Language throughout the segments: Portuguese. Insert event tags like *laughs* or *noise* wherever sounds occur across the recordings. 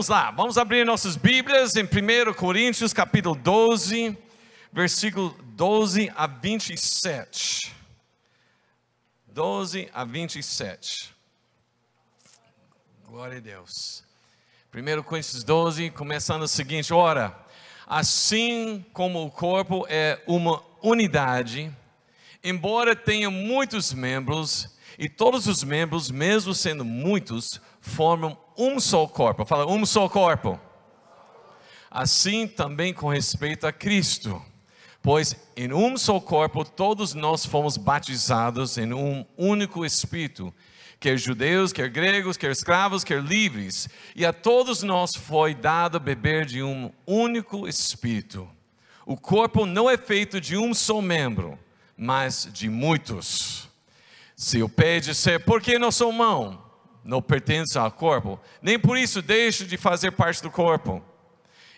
vamos lá, vamos abrir nossas Bíblias em 1 Coríntios capítulo 12, versículo 12 a 27. 12 a 27. Glória a Deus. 1 Coríntios 12, começando o seguinte: ora, assim como o corpo é uma unidade, embora tenha muitos membros, e todos os membros, mesmo sendo muitos, formam um só corpo. Fala, um só corpo. Assim também com respeito a Cristo. Pois em um só corpo todos nós fomos batizados em um único Espírito, quer judeus, quer gregos, quer escravos, quer livres, e a todos nós foi dado beber de um único Espírito. O corpo não é feito de um só membro, mas de muitos. Se o pé disser, por que não sou mão? Não pertence ao corpo, nem por isso deixo de fazer parte do corpo.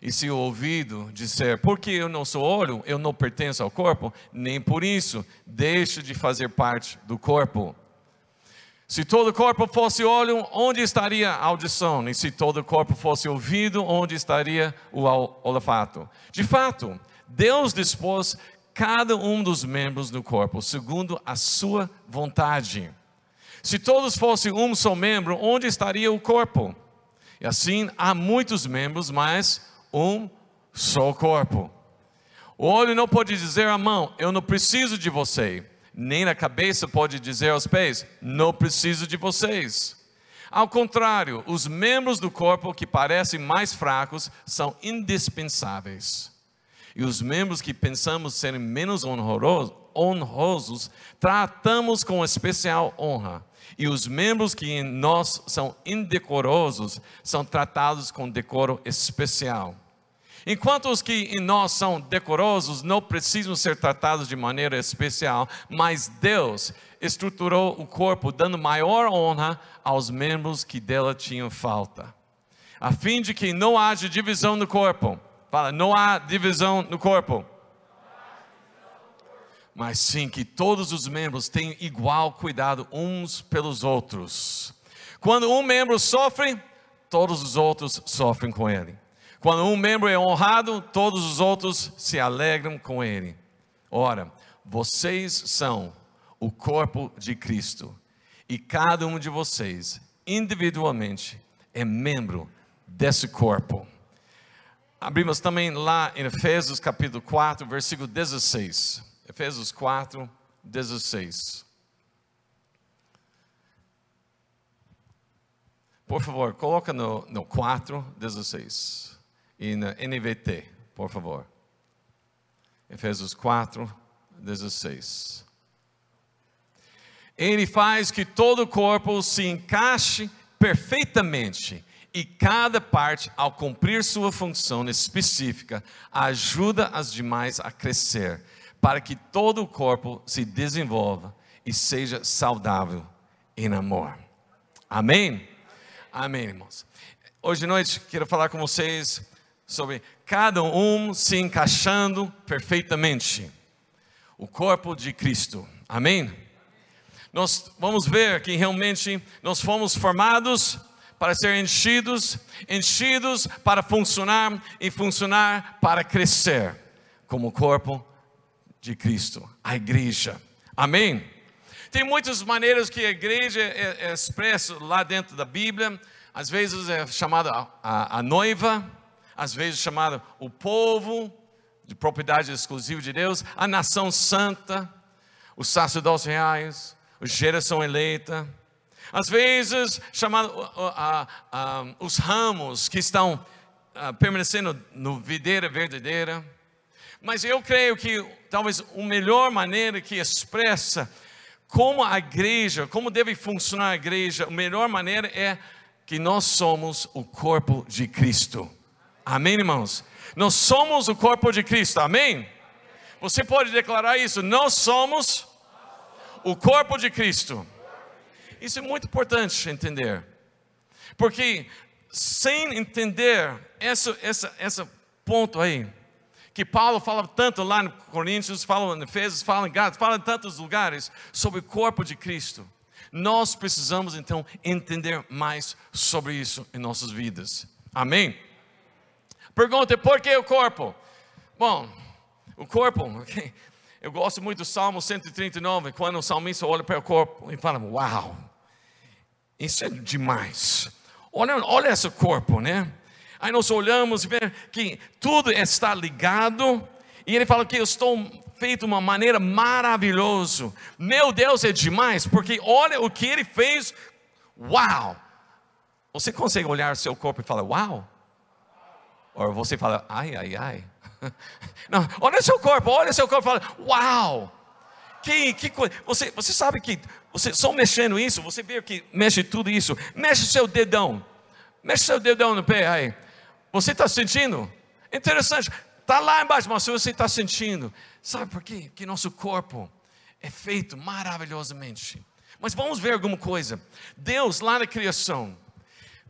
E se o ouvido disser, porque eu não sou olho, eu não pertenço ao corpo, nem por isso deixo de fazer parte do corpo. Se todo o corpo fosse olho, onde estaria a audição? E se todo o corpo fosse ouvido, onde estaria o olfato? De fato, Deus dispôs cada um dos membros do corpo segundo a sua vontade. Se todos fossem um só membro, onde estaria o corpo? E assim há muitos membros, mas um só corpo. O olho não pode dizer à mão, eu não preciso de você. Nem a cabeça pode dizer aos pés, não preciso de vocês. Ao contrário, os membros do corpo que parecem mais fracos são indispensáveis. E os membros que pensamos serem menos honrosos, honrosos tratamos com especial honra. E os membros que em nós são indecorosos são tratados com decoro especial. Enquanto os que em nós são decorosos não precisam ser tratados de maneira especial, mas Deus estruturou o corpo dando maior honra aos membros que dela tinham falta, a fim de que não haja divisão no corpo. Fala, não há divisão no corpo. Mas sim que todos os membros tenham igual cuidado uns pelos outros. Quando um membro sofre, todos os outros sofrem com ele. Quando um membro é honrado, todos os outros se alegram com ele. Ora, vocês são o corpo de Cristo, e cada um de vocês, individualmente, é membro desse corpo. Abrimos também lá em Efésios capítulo 4, versículo 16. Efésios 4, 16. Por favor, coloca no, no 4, 16 e na NVT, por favor. Efésios 4, 16. Ele faz que todo o corpo se encaixe perfeitamente e cada parte, ao cumprir sua função específica, ajuda as demais a crescer, para que todo o corpo se desenvolva e seja saudável em amor. Amém? Amém, irmãos. Hoje à noite quero falar com vocês sobre cada um se encaixando perfeitamente. O corpo de Cristo. Amém? Nós vamos ver que realmente nós fomos formados para ser enchidos, enchidos para funcionar e funcionar para crescer, como o corpo de Cristo, a igreja. Amém? Tem muitas maneiras que a igreja é, é expressa lá dentro da Bíblia. Às vezes é chamada a, a, a noiva, às vezes chamado o povo de propriedade exclusiva de Deus, a nação santa, os sacerdotes reais, a geração eleita, às vezes chamado os ramos que estão permanecendo no videira verdadeira. Mas eu creio que talvez a melhor maneira que expressa como a igreja, como deve funcionar a igreja, a melhor maneira é que nós somos o corpo de Cristo. Amém, irmãos? Nós somos o corpo de Cristo, amém? Você pode declarar isso, nós somos o corpo de Cristo. Isso é muito importante entender, porque sem entender esse, ponto aí, que Paulo fala tanto lá no Coríntios, fala em Efésios, fala em Gálatas, fala em tantos lugares sobre o corpo de Cristo. Nós precisamos então entender mais sobre isso em nossas vidas. Amém? Pergunta: por que o corpo? Bom, o corpo, *laughs* eu gosto muito do Salmo 139, quando o salmista olha para o corpo e fala: Uau, isso é demais. Olha, olha esse corpo, né? Aí nós olhamos e vemos que tudo está ligado, e ele fala que eu estou feito de uma maneira maravilhosa. Meu Deus é demais, porque olha o que ele fez. Uau! Você consegue olhar seu corpo e falar, uau? Ou você fala, ai, ai, ai. *laughs* Não, olha seu corpo, olha seu corpo e fala, uau! Que, que coisa. Você, você sabe que você só mexendo isso, você vê que mexe tudo isso. Mexe seu dedão. Mexe seu dedão no pé aí. Você está sentindo? Interessante. Está lá embaixo, mas você está sentindo. Sabe por quê? Que nosso corpo é feito maravilhosamente. Mas vamos ver alguma coisa. Deus, lá na criação,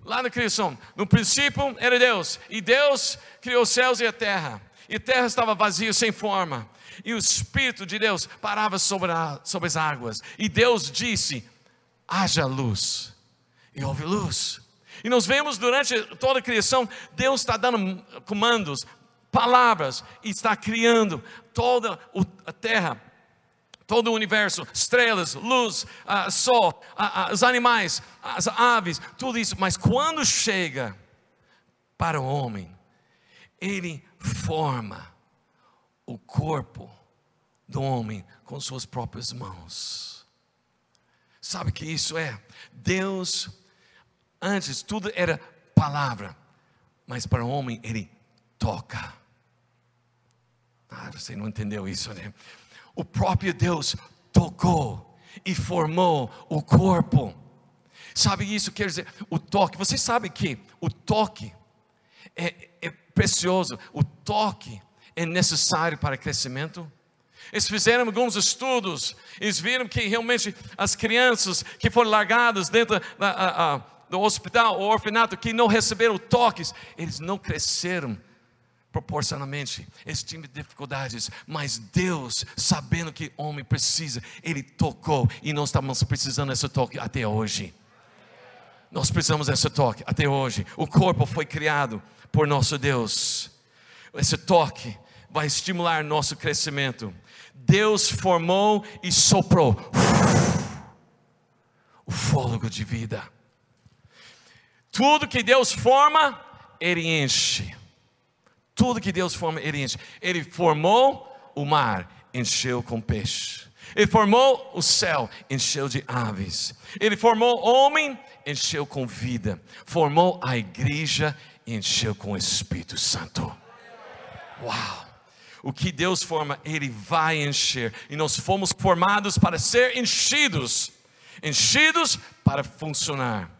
lá na criação, no princípio era Deus, e Deus criou os céus e a terra, e a terra estava vazia, sem forma, e o Espírito de Deus parava sobre, a, sobre as águas, e Deus disse: haja luz, e houve luz. E nós vemos durante toda a criação, Deus está dando comandos, palavras, e está criando toda a terra todo o universo, estrelas, luz, uh, sol, uh, uh, os animais, as aves, tudo isso. Mas quando chega para o homem, ele forma o corpo do homem com suas próprias mãos. Sabe o que isso é? Deus, antes tudo era palavra, mas para o homem ele toca. Ah, você não entendeu isso, né? o próprio Deus tocou e formou o corpo. Sabe isso quer dizer? O toque. Você sabe que o toque é, é precioso. O toque é necessário para crescimento. Eles fizeram alguns estudos, eles viram que realmente as crianças que foram largadas dentro da, a, a, do hospital ou orfanato, que não receberam toques, eles não cresceram proporcionalmente tipo de dificuldades, mas Deus, sabendo que homem precisa, Ele tocou e nós estamos precisando desse toque até hoje. Nós precisamos desse toque até hoje. O corpo foi criado por nosso Deus. Esse toque vai estimular nosso crescimento. Deus formou e soprou o fôlego de vida. Tudo que Deus forma, Ele enche. Tudo que Deus forma, Ele enche. Ele formou o mar, encheu com peixe. Ele formou o céu, encheu de aves. Ele formou o homem, encheu com vida. Formou a igreja, encheu com o Espírito Santo. Uau! O que Deus forma, Ele vai encher. E nós fomos formados para ser enchidos enchidos para funcionar.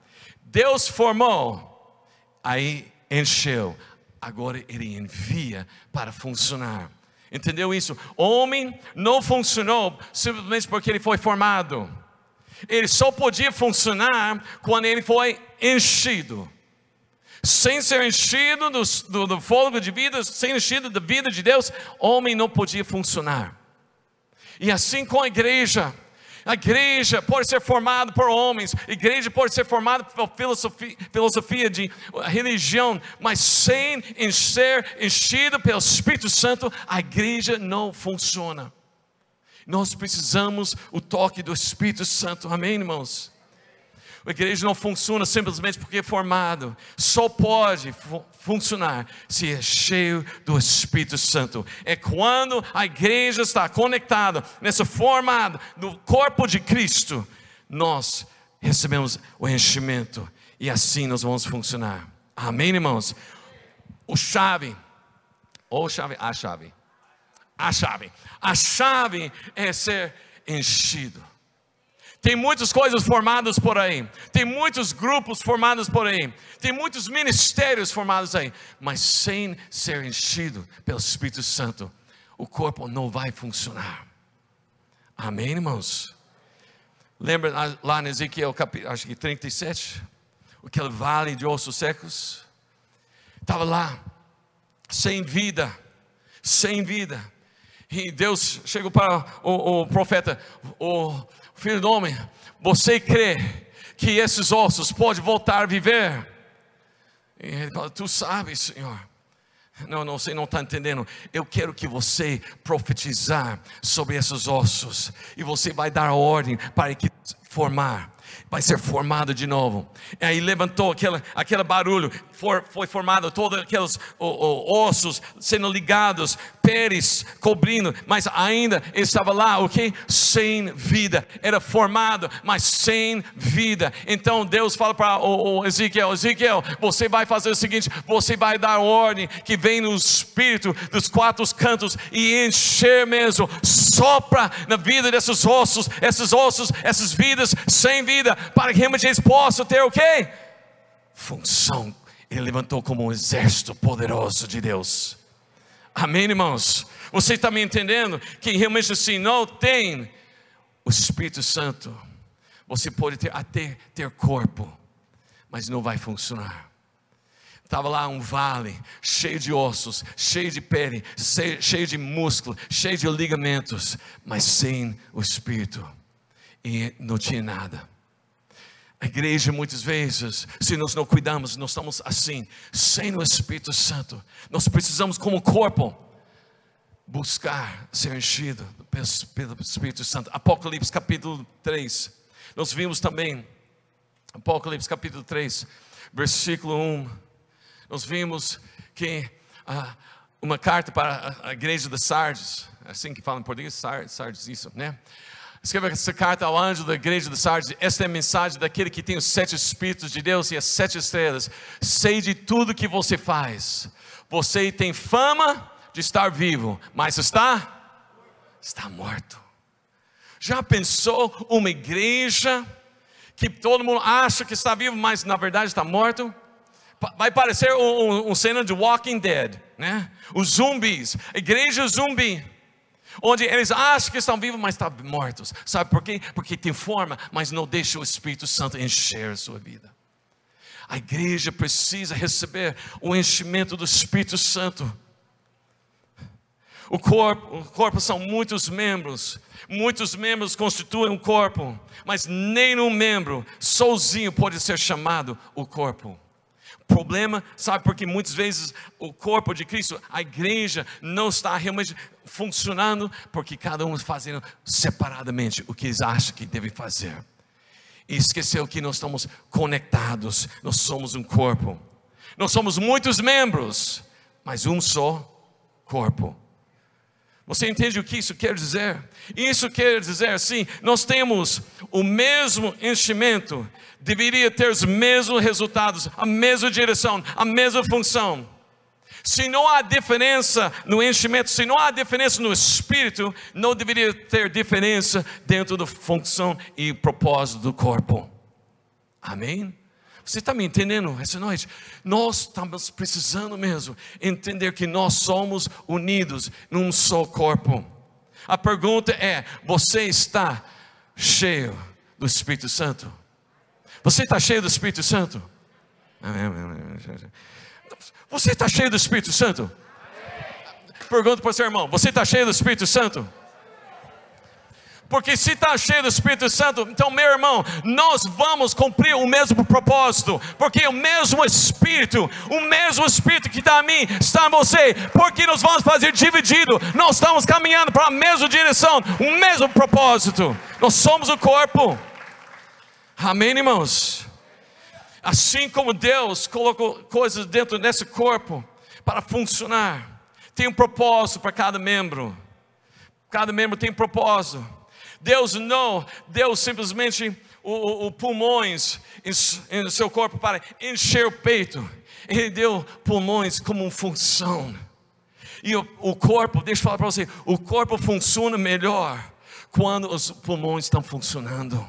Deus formou, aí encheu agora ele envia para funcionar. Entendeu isso? Homem não funcionou simplesmente porque ele foi formado. Ele só podia funcionar quando ele foi enchido. Sem ser enchido do, do, do fôlego de vida, sem enchido da vida de Deus, homem não podia funcionar. E assim com a igreja, a igreja pode ser formada por homens, a igreja pode ser formada por filosofia, filosofia de religião, mas sem ser enchido pelo Espírito Santo, a igreja não funciona. Nós precisamos o toque do Espírito Santo, amém, irmãos? A igreja não funciona simplesmente porque é formado, só pode fu funcionar se é cheio do Espírito Santo. É quando a igreja está conectada, nessa formada do corpo de Cristo, nós recebemos o enchimento e assim nós vamos funcionar. Amém, irmãos? O chave, ou chave, a chave, a chave, a chave é ser enchido. Tem muitas coisas formadas por aí, tem muitos grupos formados por aí, tem muitos ministérios formados aí, mas sem ser enchido pelo Espírito Santo, o corpo não vai funcionar. Amém, irmãos? Lembra lá em Ezequiel, acho que 37, aquele vale de ossos secos? Estava lá, sem vida, sem vida. E Deus chegou para o, o profeta, o Filho do homem, você crê que esses ossos podem voltar a viver? E ele fala: Tu sabes, Senhor. Não, não, você não está entendendo. Eu quero que você profetizar sobre esses ossos. E você vai dar ordem para que formar vai ser formado de novo. E aí levantou aquele, aquele barulho, for, foi formado todos aqueles o, o, ossos sendo ligados, pérez cobrindo, mas ainda estava lá, o que? Sem vida. Era formado, mas sem vida. Então Deus fala para o Ezequiel: Ezequiel, você vai fazer o seguinte: você vai dar ordem que vem no espírito dos quatro cantos e encher mesmo, sopra na vida desses ossos, esses ossos, essas vidas sem vida para que realmente eles possam ter o quê? Função. Ele levantou como um exército poderoso de Deus. Amém, irmãos? Você está me entendendo? Que realmente assim não tem o Espírito Santo. Você pode ter até ter corpo, mas não vai funcionar. Estava lá um vale cheio de ossos, cheio de pele, cheio de músculo, cheio de ligamentos, mas sem o Espírito. E não tinha nada. A igreja, muitas vezes, se nós não cuidamos, nós estamos assim, sem o Espírito Santo. Nós precisamos, como corpo, buscar ser enchido pelo Espírito Santo. Apocalipse capítulo 3. Nós vimos também, Apocalipse capítulo 3, versículo 1. Nós vimos que ah, uma carta para a igreja de Sardes, é assim que fala em português, Sardes, Sardes isso, né? Escreva essa carta ao anjo da igreja de Sardes. Esta é a mensagem daquele que tem os sete Espíritos de Deus e as sete estrelas. Sei de tudo que você faz. Você tem fama de estar vivo, mas está? Está morto. Já pensou uma igreja que todo mundo acha que está vivo, mas na verdade está morto? Vai parecer um, um cena de Walking Dead, né? Os zumbis, igreja zumbi onde eles acham que estão vivos, mas estão mortos. Sabe por quê? Porque tem forma, mas não deixa o Espírito Santo encher a sua vida. A igreja precisa receber o enchimento do Espírito Santo. O corpo, o corpo são muitos membros, muitos membros constituem um corpo, mas nenhum membro sozinho pode ser chamado o corpo problema, sabe, porque muitas vezes o corpo de Cristo, a igreja, não está realmente funcionando, porque cada um fazendo separadamente o que eles acham que deve fazer. E esqueceu que nós estamos conectados, nós somos um corpo. Nós somos muitos membros, mas um só corpo. Você entende o que isso quer dizer? Isso quer dizer assim: nós temos o mesmo enchimento, deveria ter os mesmos resultados, a mesma direção, a mesma função. Se não há diferença no enchimento, se não há diferença no espírito, não deveria ter diferença dentro da função e propósito do corpo. Amém? Você está me entendendo essa noite? Nós estamos precisando mesmo entender que nós somos unidos num só corpo. A pergunta é: você está cheio do Espírito Santo? Você está cheio do Espírito Santo? Você está cheio do Espírito Santo? Pergunta para o seu irmão: Você está cheio do Espírito Santo? Porque se está cheio do Espírito Santo, então, meu irmão, nós vamos cumprir o mesmo propósito, porque o mesmo Espírito, o mesmo Espírito que está em mim, está em você, porque nós vamos fazer dividido, nós estamos caminhando para a mesma direção, o mesmo propósito, nós somos o corpo, amém, irmãos? Assim como Deus colocou coisas dentro desse corpo para funcionar, tem um propósito para cada membro, cada membro tem um propósito. Deus não deu simplesmente o, o, o pulmões em, seu corpo para encher o peito. Ele deu pulmões como função. E o, o corpo, deixa eu falar para você, o corpo funciona melhor quando os pulmões estão funcionando.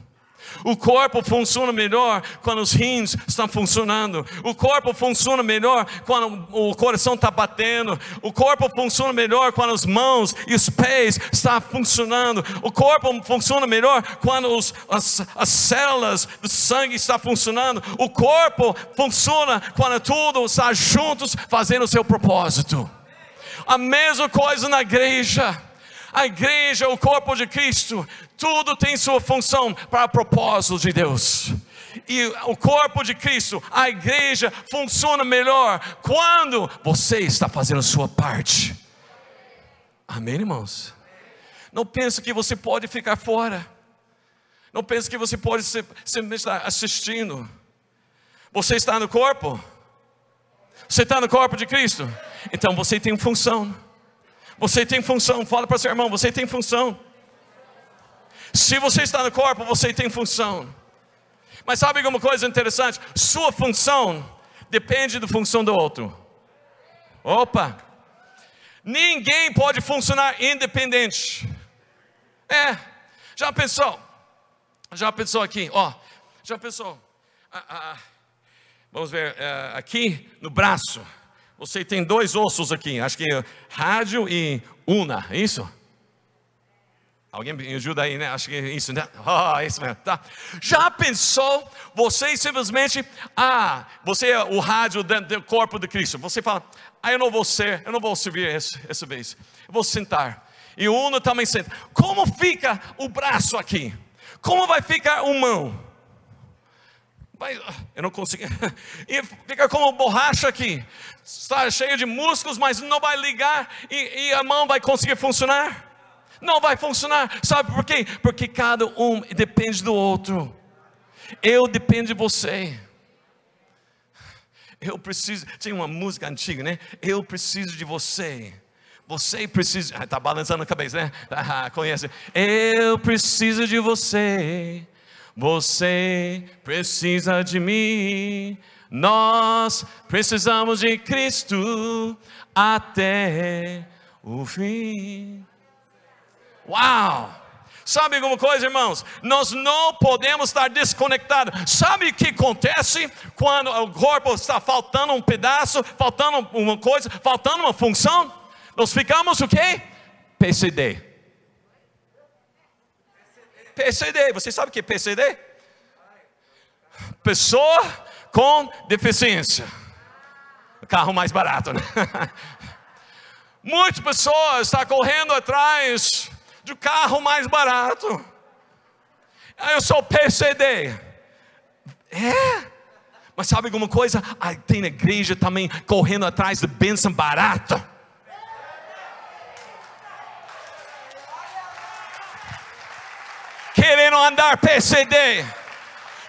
O corpo funciona melhor quando os rins estão funcionando. O corpo funciona melhor quando o coração está batendo. O corpo funciona melhor quando as mãos e os pés estão funcionando. O corpo funciona melhor quando os, as, as células do sangue estão funcionando. O corpo funciona quando tudo está juntos fazendo o seu propósito. A mesma coisa na igreja. A igreja, o corpo de Cristo, tudo tem sua função para propósito de Deus. e o corpo de Cristo, a igreja, funciona melhor quando você está fazendo a sua parte. Amém, irmãos? Não pense que você pode ficar fora. Não pense que você pode simplesmente estar assistindo. Você está no corpo? Você está no corpo de Cristo? Então você tem função. Você tem função. Fala para seu irmão, você tem função. Se você está no corpo, você tem função. Mas sabe alguma coisa interessante? Sua função depende da função do outro. Opa! Ninguém pode funcionar independente. É, já pensou? Já pensou aqui? Ó, já pensou? Ah, ah, ah. vamos ver, é, aqui no braço, você tem dois ossos aqui, acho que rádio e una, é isso? Alguém me ajuda aí, né? Acho que é isso, né? Oh, *laughs* isso mesmo, tá? Já pensou você simplesmente, ah, você é o rádio do corpo de Cristo. Você fala, ah, eu não vou ser, eu não vou servir esse, essa vez. Eu vou sentar. E o Uno também senta. Como fica o braço aqui? Como vai ficar o mão? Vai, eu não consigo. *laughs* E fica como borracha aqui. Está cheio de músculos, mas não vai ligar e, e a mão vai conseguir funcionar não vai funcionar. Sabe por quê? Porque cada um depende do outro. Eu dependo de você. Eu preciso. Tinha uma música antiga, né? Eu preciso de você. Você precisa. Está balançando a cabeça, né? *laughs* Ah, conhece. Eu preciso de você. Você precisa de mim. Nós precisamos de Cristo até o fim. Uau! Sabe alguma coisa, irmãos? Nós não podemos estar desconectados. Sabe o que acontece quando o corpo está faltando um pedaço, faltando uma coisa, faltando uma função? Nós ficamos o quê? PCD. PCD. Você sabe o que é PCD? Pessoa com deficiência. Carro mais barato, né? *laughs* Muitas pessoas estão correndo atrás de carro mais barato. Eu sou PCD. É? Mas sabe alguma coisa? Aí tem igreja também correndo atrás de bênção barata. Querendo andar PCD.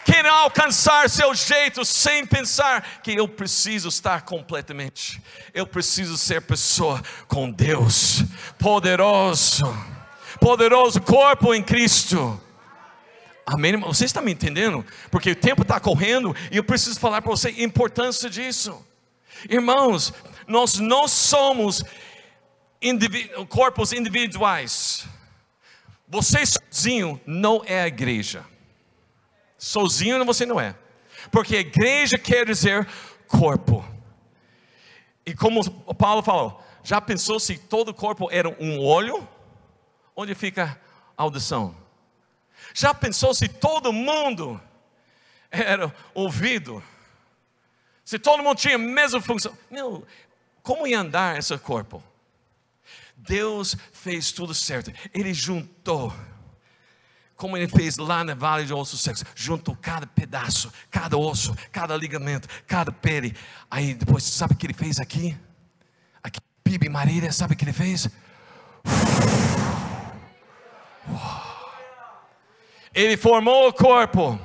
Querendo alcançar seu jeito sem pensar que eu preciso estar completamente. Eu preciso ser pessoa com Deus poderoso poderoso corpo em Cristo. Amém? Você está me entendendo? Porque o tempo está correndo e eu preciso falar para você a importância disso. Irmãos, nós não somos corpos individuais. Você sozinho não é a igreja. Sozinho você não é. Porque igreja quer dizer corpo. E como Paulo falou, já pensou se todo o corpo era um olho? Onde fica a audição? Já pensou se todo mundo era ouvido? Se todo mundo tinha a mesma função? Meu, como ia andar esse corpo? Deus fez tudo certo. Ele juntou como ele fez lá na Vale de Ossos Secos, juntou cada pedaço, cada osso, cada ligamento, cada pele. Aí depois, sabe o que ele fez aqui? Aqui, Bibi Marília, sabe o que ele fez? Ele formou o corpo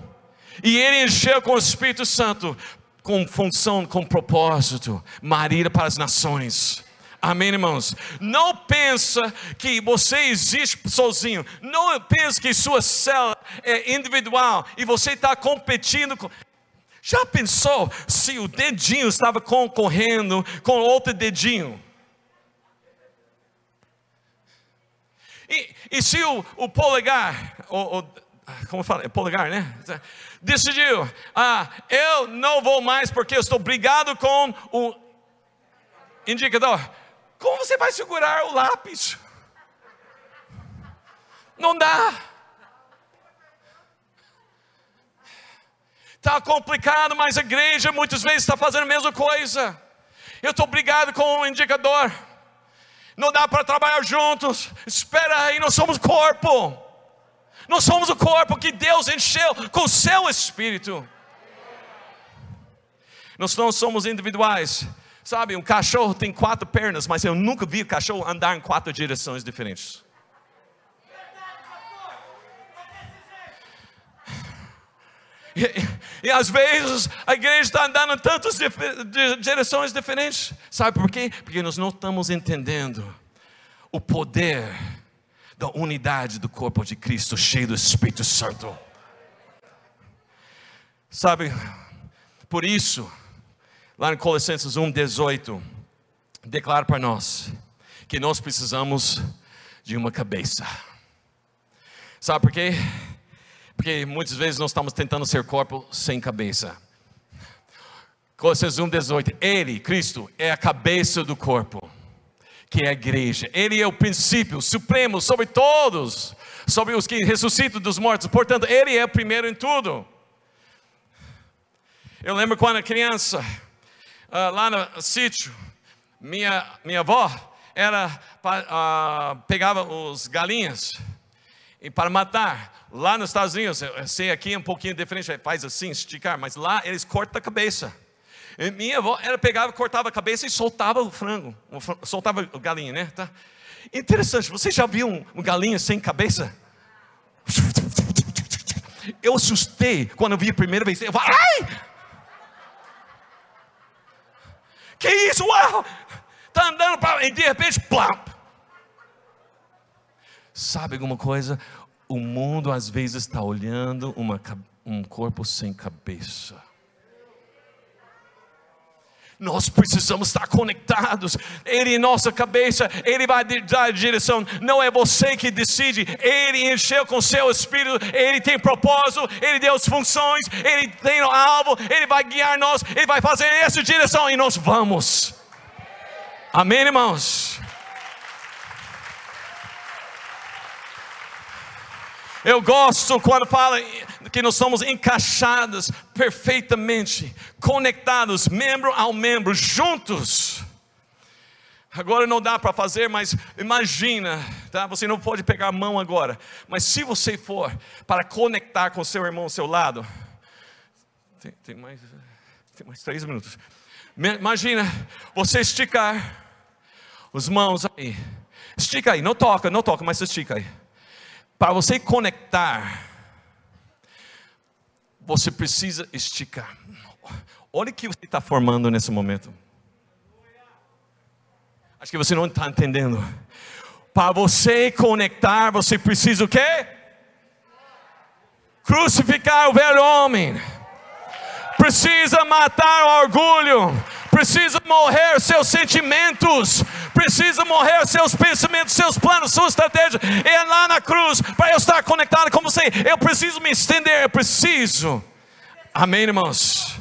e ele encheu com o Espírito Santo, com função, com propósito, Maria para as nações. Amém, irmãos? Não pensa que você existe sozinho. Não pensa que sua célula é individual e você está competindo com. Já pensou se o dedinho estava concorrendo com outro dedinho? E, e se o, o polegar, o, o, como fala, polegar, né? Decidiu, ah, eu não vou mais porque eu estou brigado com o indicador. Como você vai segurar o lápis? Não dá. Está complicado, mas a igreja muitas vezes está fazendo a mesma coisa. Eu estou brigado com o indicador não dá para trabalhar juntos. Espera aí, nós somos corpo. Nós somos o corpo que Deus encheu com o seu espírito. Nós não somos individuais. Sabe, um cachorro tem quatro pernas, mas eu nunca vi cachorro andar em quatro direções diferentes. E, e, às vezes a igreja está andando em tantas direções diferentes. Sabe por quê? Porque nós não estamos entendendo o poder da unidade do corpo de Cristo, cheio do Espírito Santo. Sabe, por isso, lá em Colossenses 1,18, declara para nós que nós precisamos de uma cabeça. Sabe por quê? Porque muitas vezes nós estamos tentando ser corpo sem cabeça. Colossenses 1,18: Ele, Cristo, é a cabeça do corpo, que é a igreja. Ele é o princípio supremo sobre todos, sobre os que ressuscitam dos mortos. Portanto, Ele é o primeiro em tudo. Eu lembro quando era criança, uh, lá no sítio, minha, minha avó era, uh, pegava os galinhas e para matar. Lá nos Estados Unidos, eu sei aqui é um pouquinho diferente, faz assim, esticar, mas lá eles cortam a cabeça. E minha avó, ela pegava, cortava a cabeça e soltava o frango, soltava o galinha, né? Tá? Interessante, você já viu um, um galinha sem cabeça? Eu assustei quando eu vi a primeira vez. Eu falei, ai! Que isso? Uau! Tá andando para e de repente, plap! Sabe alguma coisa? O mundo às vezes está olhando uma, um corpo sem cabeça. Nós precisamos estar conectados. Ele em nossa cabeça, Ele vai dar a direção. Não é você que decide. Ele encheu com seu espírito. Ele tem propósito. Ele deu as funções. Ele tem o alvo. Ele vai guiar nós. Ele vai fazer essa direção e nós vamos. Amém, irmãos? Eu gosto quando fala que nós somos encaixados perfeitamente, conectados, membro ao membro, juntos. Agora não dá para fazer, mas imagina, tá? Você não pode pegar a mão agora, mas se você for para conectar com seu irmão ao seu lado, tem, tem mais, tem mais três minutos. Imagina você esticar os mãos aí, estica aí, não toca, não toca, mas estica aí. Para você conectar, você precisa esticar. Olha o que você está formando nesse momento. Acho que você não está entendendo. Para você conectar, você precisa o quê? Crucificar o velho homem. Precisa matar o orgulho. Precisa morrer seus sentimentos precisa morrer seus pensamentos, seus planos, sua estratégia. É lá na cruz para eu estar conectado com você. Eu preciso me estender, eu preciso. Amém, irmãos?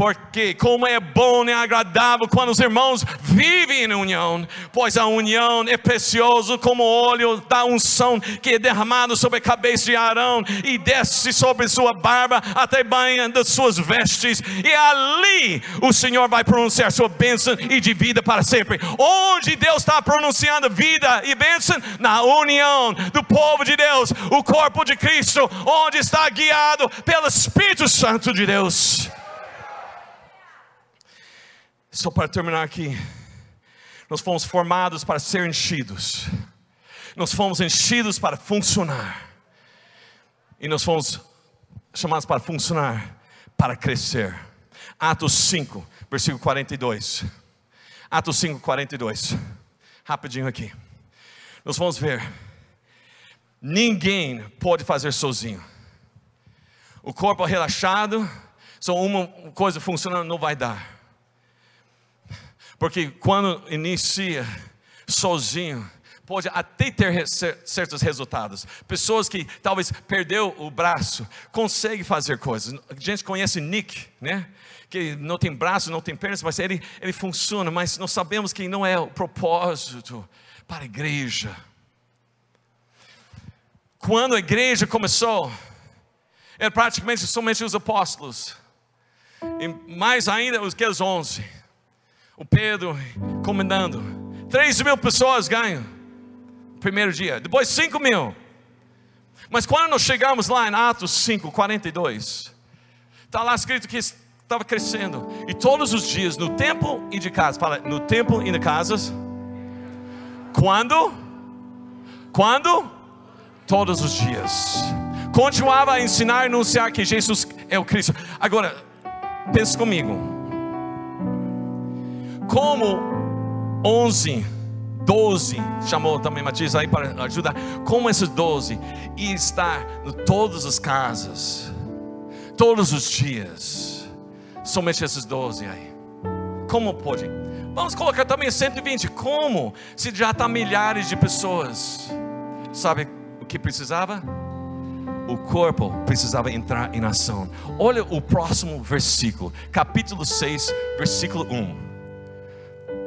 Porque como é bom e agradável quando os irmãos vivem em união, pois a união é precioso como o óleo da unção que é derramado sobre a cabeça de Arão e desce sobre sua barba até banha das suas vestes, e ali o Senhor vai pronunciar sua bênção e de vida para sempre. Onde Deus está pronunciando vida e bênção? Na união do povo de Deus, o corpo de Cristo, onde está guiado pelo Espírito Santo de Deus. Só para terminar aqui, nós fomos formados para ser enchidos, nós fomos enchidos para funcionar, e nós fomos chamados para funcionar, para crescer. Atos 5, versículo 42. Atos 5, 42. Rapidinho aqui. Nós vamos ver. Ninguém pode fazer sozinho. O corpo relaxado, só uma coisa funcionando não vai dar. Porque quando inicia sozinho, pode até ter certos resultados. Pessoas que talvez perdeu o braço, conseguem fazer coisas. A gente conhece Nick, né? Que não tem braço, não tem pernas, mas ele, ele funciona, mas nós sabemos que não é o propósito para a igreja. Quando a igreja começou, era praticamente somente os apóstolos, e mais ainda os que os onze o Pedro comandando. 3 mil pessoas ganham. Primeiro dia. Depois 5 mil. Mas quando nós chegamos lá em Atos 5, 42, está lá escrito que estava crescendo. E todos os dias, no templo e de casa, fala, no templo e de casas. Quando? Quando? Todos os dias. Continuava a ensinar e anunciar que Jesus é o Cristo. Agora, pense comigo. Como 11, 12, chamou também Matias aí para ajudar. Como esses 12 e estar em todas as casas, todos os dias. Somente esses 12 aí. Como pode? Vamos colocar também 120. Como? Se já está milhares de pessoas. Sabe o que precisava? O corpo precisava entrar em ação. Olha o próximo versículo, capítulo 6, versículo 1.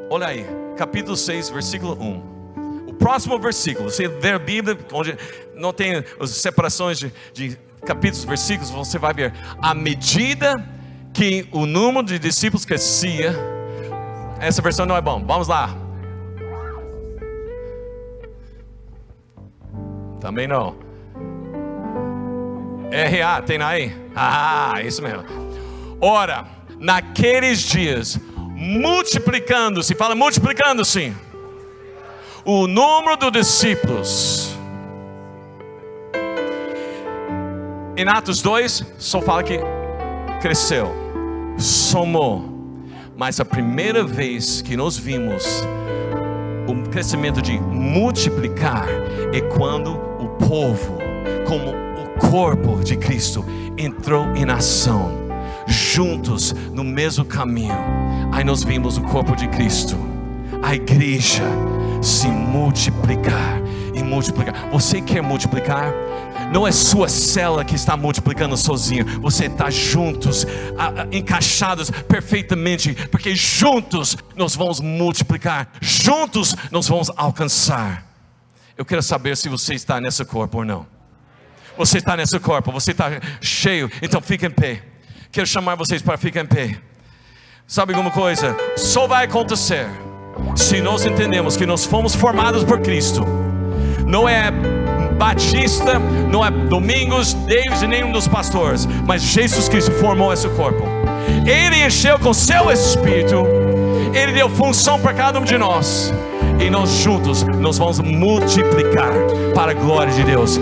Olha aí, capítulo 6, versículo 1. O próximo versículo, você vê a Bíblia, onde não tem as separações de, de capítulos, versículos, você vai ver. À medida que o número de discípulos crescia, essa versão não é bom. Vamos lá. Também não. RA, tem aí? Ah, isso mesmo. Ora, naqueles dias, multiplicando-se, fala multiplicando-se, o número dos discípulos. Em Atos 2, só fala que cresceu, somou. Mas a primeira vez que nós vimos o crescimento de multiplicar é quando o povo, como o corpo de Cristo, entrou em ação, juntos no mesmo caminho. Aí nós vimos o corpo de Cristo, a igreja se multiplicar e multiplicar. Você quer multiplicar? Não é sua célula que está multiplicando sozinho. Você está juntos, encaixados perfeitamente, porque juntos nós vamos multiplicar, juntos nós vamos alcançar. Eu quero saber se você está nesse corpo ou não. Você está nesse corpo, você está cheio, então fique em pé. Quero chamar vocês para ficar em pé. Sabe alguma coisa? Só vai acontecer se nós entendemos que nós fomos formados por Cristo. Não é Batista, não é Domingos, Davis e nenhum dos pastores, mas Jesus Cristo formou esse corpo. Ele encheu com seu espírito, ele deu função para cada um de nós, e nós juntos nós vamos multiplicar para a glória de Deus.